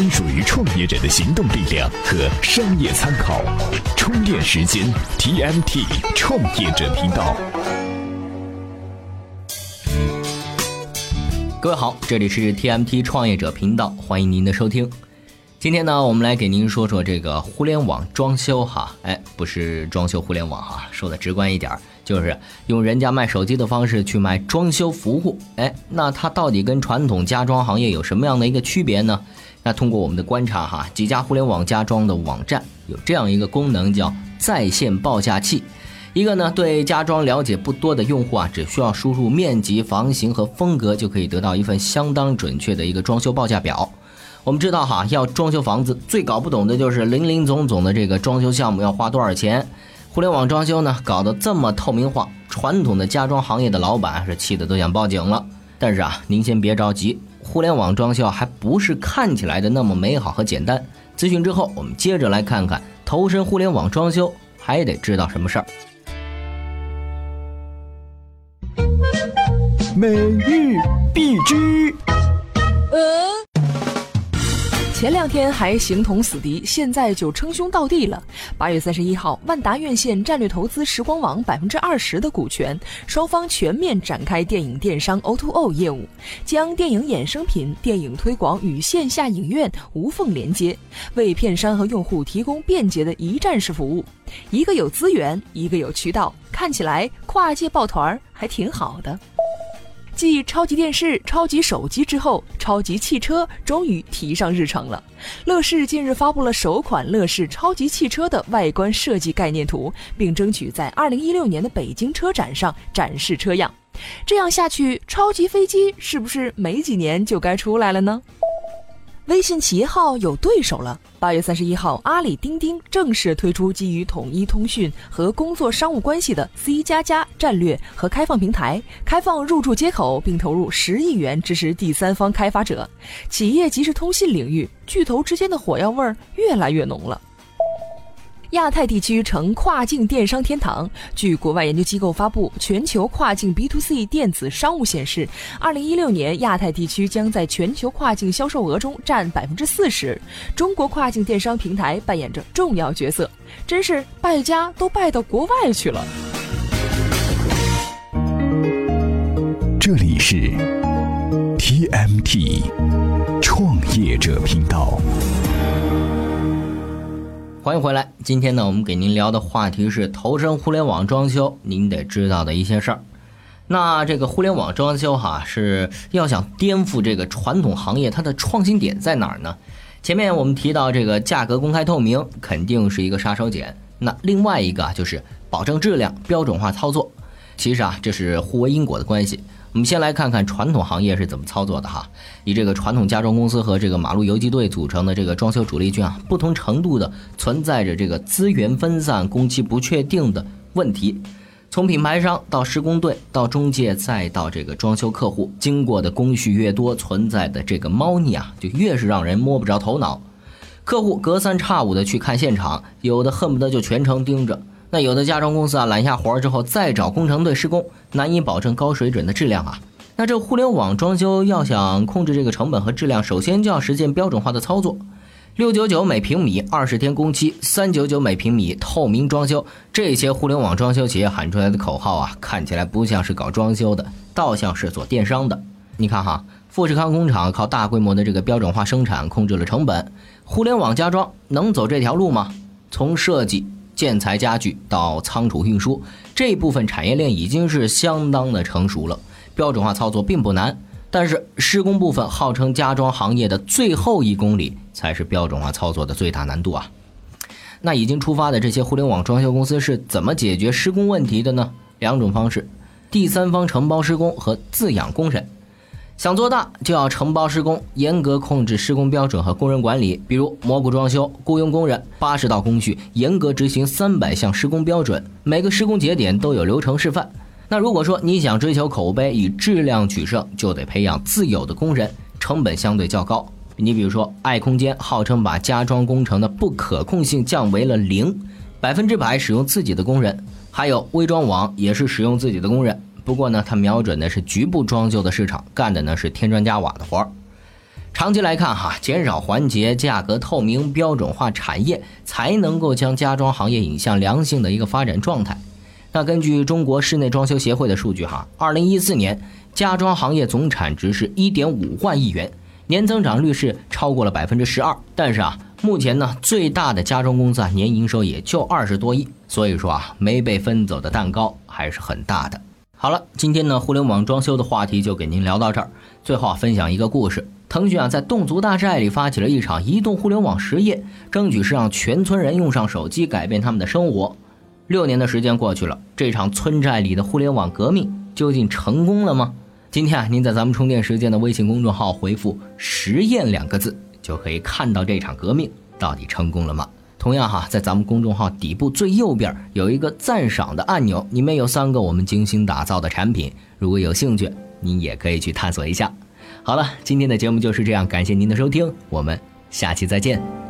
专属于创业者的行动力量和商业参考。充电时间，TMT 创业者频道。各位好，这里是 TMT 创业者频道，欢迎您的收听。今天呢，我们来给您说说这个互联网装修哈，哎，不是装修互联网哈，说的直观一点，就是用人家卖手机的方式去卖装修服务。哎，那它到底跟传统家装行业有什么样的一个区别呢？那通过我们的观察哈，几家互联网家装的网站有这样一个功能，叫在线报价器。一个呢，对家装了解不多的用户啊，只需要输入面积、房型和风格，就可以得到一份相当准确的一个装修报价表。我们知道哈，要装修房子最搞不懂的就是零零总总的这个装修项目要花多少钱。互联网装修呢，搞得这么透明化，传统的家装行业的老板是气得都想报警了。但是啊，您先别着急。互联网装修还不是看起来的那么美好和简单。咨询之后，我们接着来看看投身互联网装修还得知道什么事儿。每日必知。前两天还形同死敌，现在就称兄道弟了。八月三十一号，万达院线战略投资时光网百分之二十的股权，双方全面展开电影电商 O2O 业务，将电影衍生品、电影推广与线下影院无缝连接，为片商和用户提供便捷的一站式服务。一个有资源，一个有渠道，看起来跨界抱团还挺好的。继超级电视、超级手机之后，超级汽车终于提上日程了。乐视近日发布了首款乐视超级汽车的外观设计概念图，并争取在二零一六年的北京车展上展示车样。这样下去，超级飞机是不是没几年就该出来了呢？微信企业号有对手了。八月三十一号，阿里钉钉正式推出基于统一通讯和工作商务关系的 C 加加战略和开放平台，开放入驻接口，并投入十亿元支持第三方开发者。企业即时通信领域，巨头之间的火药味儿越来越浓了。亚太地区成跨境电商天堂。据国外研究机构发布，全球跨境 B to C 电子商务显示，二零一六年亚太地区将在全球跨境销售额中占百分之四十。中国跨境电商平台扮演着重要角色，真是败家都败到国外去了。这里是 TMT 创业者频道。欢迎回来，今天呢，我们给您聊的话题是投身互联网装修，您得知道的一些事儿。那这个互联网装修哈，是要想颠覆这个传统行业，它的创新点在哪儿呢？前面我们提到这个价格公开透明，肯定是一个杀手锏。那另外一个，就是保证质量、标准化操作。其实啊，这是互为因果的关系。我们先来看看传统行业是怎么操作的哈。以这个传统家装公司和这个马路游击队组成的这个装修主力军啊，不同程度的存在着这个资源分散、工期不确定的问题。从品牌商到施工队，到中介，再到这个装修客户，经过的工序越多，存在的这个猫腻啊，就越是让人摸不着头脑。客户隔三差五的去看现场，有的恨不得就全程盯着。那有的家装公司啊，揽下活儿之后再找工程队施工，难以保证高水准的质量啊。那这互联网装修要想控制这个成本和质量，首先就要实现标准化的操作。六九九每平米，二十天工期，三九九每平米，透明装修。这些互联网装修企业喊出来的口号啊，看起来不像是搞装修的，倒像是做电商的。你看哈，富士康工厂靠大规模的这个标准化生产控制了成本，互联网家装能走这条路吗？从设计。建材、家具到仓储运输这部分产业链已经是相当的成熟了，标准化操作并不难。但是施工部分号称家装行业的最后一公里才是标准化操作的最大难度啊！那已经出发的这些互联网装修公司是怎么解决施工问题的呢？两种方式：第三方承包施工和自养工人。想做大就要承包施工，严格控制施工标准和工人管理，比如蘑菇装修，雇佣工人八十道工序，严格执行三百项施工标准，每个施工节点都有流程示范。那如果说你想追求口碑，以质量取胜，就得培养自有的工人，成本相对较高。你比如说，爱空间号称把家装工程的不可控性降为了零，百分之百使用自己的工人；还有微装网也是使用自己的工人。不过呢，它瞄准的是局部装修的市场，干的呢是添砖加瓦的活儿。长期来看，哈，减少环节、价格透明、标准化产业，才能够将家装行业引向良性的一个发展状态。那根据中国室内装修协会的数据，哈，二零一四年家装行业总产值是一点五万亿元，年增长率是超过了百分之十二。但是啊，目前呢，最大的家装公司啊，年营收也就二十多亿，所以说啊，没被分走的蛋糕还是很大的。好了，今天呢，互联网装修的话题就给您聊到这儿。最后啊，分享一个故事。腾讯啊，在侗族大寨里发起了一场移动互联网实验，争取是让全村人用上手机，改变他们的生活。六年的时间过去了，这场村寨里的互联网革命究竟成功了吗？今天啊，您在咱们充电时间的微信公众号回复“实验”两个字，就可以看到这场革命到底成功了吗？同样哈，在咱们公众号底部最右边有一个赞赏的按钮，里面有三个我们精心打造的产品，如果有兴趣，您也可以去探索一下。好了，今天的节目就是这样，感谢您的收听，我们下期再见。